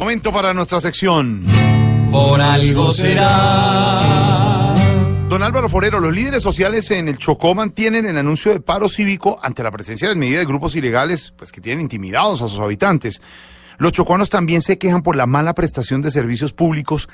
Momento para nuestra sección. Por algo será. Don Álvaro Forero, los líderes sociales en el Chocó mantienen el anuncio de paro cívico ante la presencia de medidas de grupos ilegales pues, que tienen intimidados a sus habitantes. Los chocuanos también se quejan por la mala prestación de servicios públicos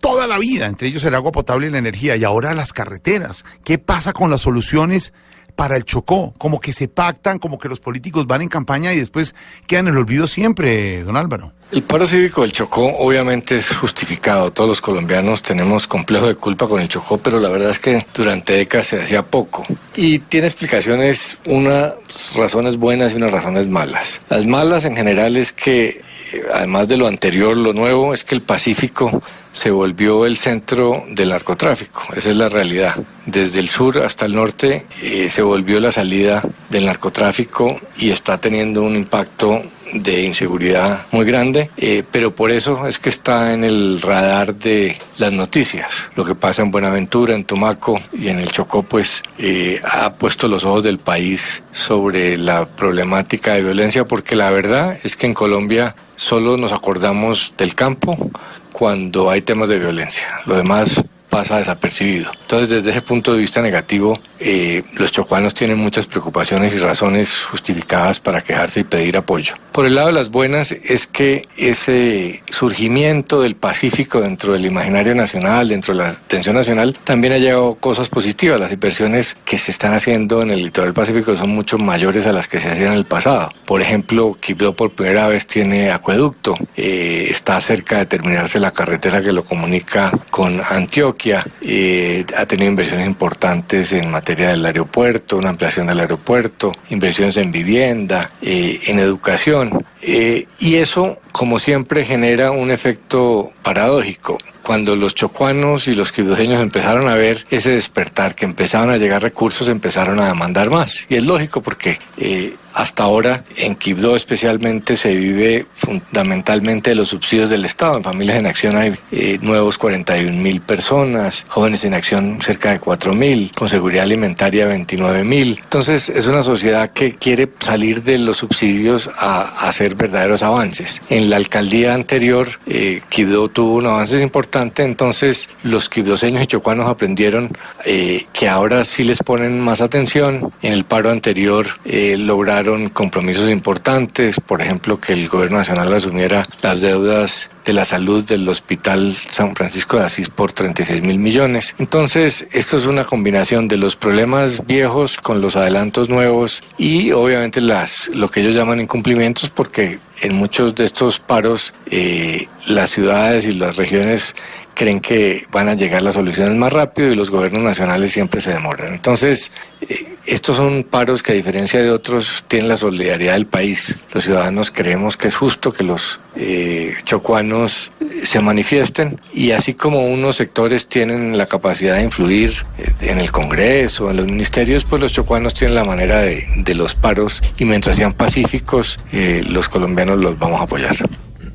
toda la vida, entre ellos el agua potable y la energía, y ahora las carreteras. ¿Qué pasa con las soluciones para el Chocó? Como que se pactan, como que los políticos van en campaña y después quedan en el olvido siempre, don Álvaro. El paro cívico del Chocó obviamente es justificado. Todos los colombianos tenemos complejo de culpa con el Chocó, pero la verdad es que durante décadas se hacía poco. Y tiene explicaciones, unas razones buenas y unas razones malas. Las malas en general es que, eh, además de lo anterior, lo nuevo es que el Pacífico se volvió el centro del narcotráfico. Esa es la realidad. Desde el sur hasta el norte eh, se volvió la salida del narcotráfico y está teniendo un impacto de inseguridad muy grande, eh, pero por eso es que está en el radar de las noticias. Lo que pasa en Buenaventura, en Tumaco y en el Chocó, pues eh, ha puesto los ojos del país sobre la problemática de violencia, porque la verdad es que en Colombia solo nos acordamos del campo cuando hay temas de violencia. Lo demás pasa desapercibido. Entonces, desde ese punto de vista negativo, eh, los chocuanos tienen muchas preocupaciones y razones justificadas para quejarse y pedir apoyo. Por el lado de las buenas es que ese surgimiento del Pacífico dentro del imaginario nacional, dentro de la atención nacional, también ha llevado cosas positivas. Las inversiones que se están haciendo en el litoral pacífico son mucho mayores a las que se hacían en el pasado. Por ejemplo, Quibdó por primera vez tiene acueducto, eh, está cerca de terminarse la carretera que lo comunica con Antioquia eh, ha tenido inversiones importantes en materia del aeropuerto, una ampliación del aeropuerto, inversiones en vivienda, eh, en educación. Eh, y eso, como siempre, genera un efecto paradójico cuando los chocuanos y los quibdoseños empezaron a ver ese despertar, que empezaban a llegar recursos, empezaron a demandar más. Y es lógico porque eh, hasta ahora en Quibdó especialmente se vive fundamentalmente de los subsidios del Estado. En Familias en Acción hay eh, nuevos 41 mil personas, jóvenes en acción cerca de 4 mil, con seguridad alimentaria 29 mil. Entonces es una sociedad que quiere salir de los subsidios a, hacer verdaderos avances. La alcaldía anterior, eh, Quibdó tuvo un avance importante, entonces los quibdoseños y chocuanos aprendieron eh, que ahora sí les ponen más atención. En el paro anterior eh, lograron compromisos importantes, por ejemplo, que el gobierno nacional asumiera las deudas de la salud del Hospital San Francisco de Asís por 36 mil millones. Entonces, esto es una combinación de los problemas viejos con los adelantos nuevos y obviamente las, lo que ellos llaman incumplimientos porque en muchos de estos paros eh, las ciudades y las regiones creen que van a llegar las soluciones más rápido y los gobiernos nacionales siempre se demoran. Entonces, eh, estos son paros que a diferencia de otros tienen la solidaridad del país. Los ciudadanos creemos que es justo que los eh, chocuanos se manifiesten y así como unos sectores tienen la capacidad de influir en el Congreso, en los ministerios, pues los chocuanos tienen la manera de, de los paros y mientras sean pacíficos, los colombianos los vamos a apoyar.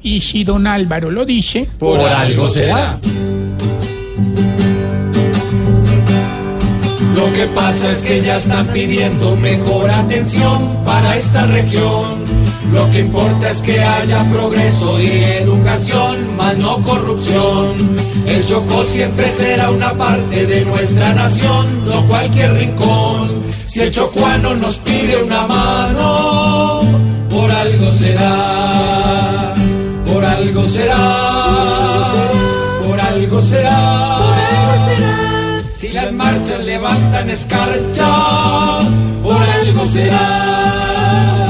Y si don Álvaro lo dice, Por algo será. Lo que pasa es que ya están pidiendo mejor atención para esta región. Lo que importa es que haya progreso y educación, más no corrupción. El Chocó siempre será una parte de nuestra nación, no cualquier rincón. Si el chocuano nos pide una mano, por algo será, por algo será, por algo será. Si las marchas levantan escarcha, por algo será.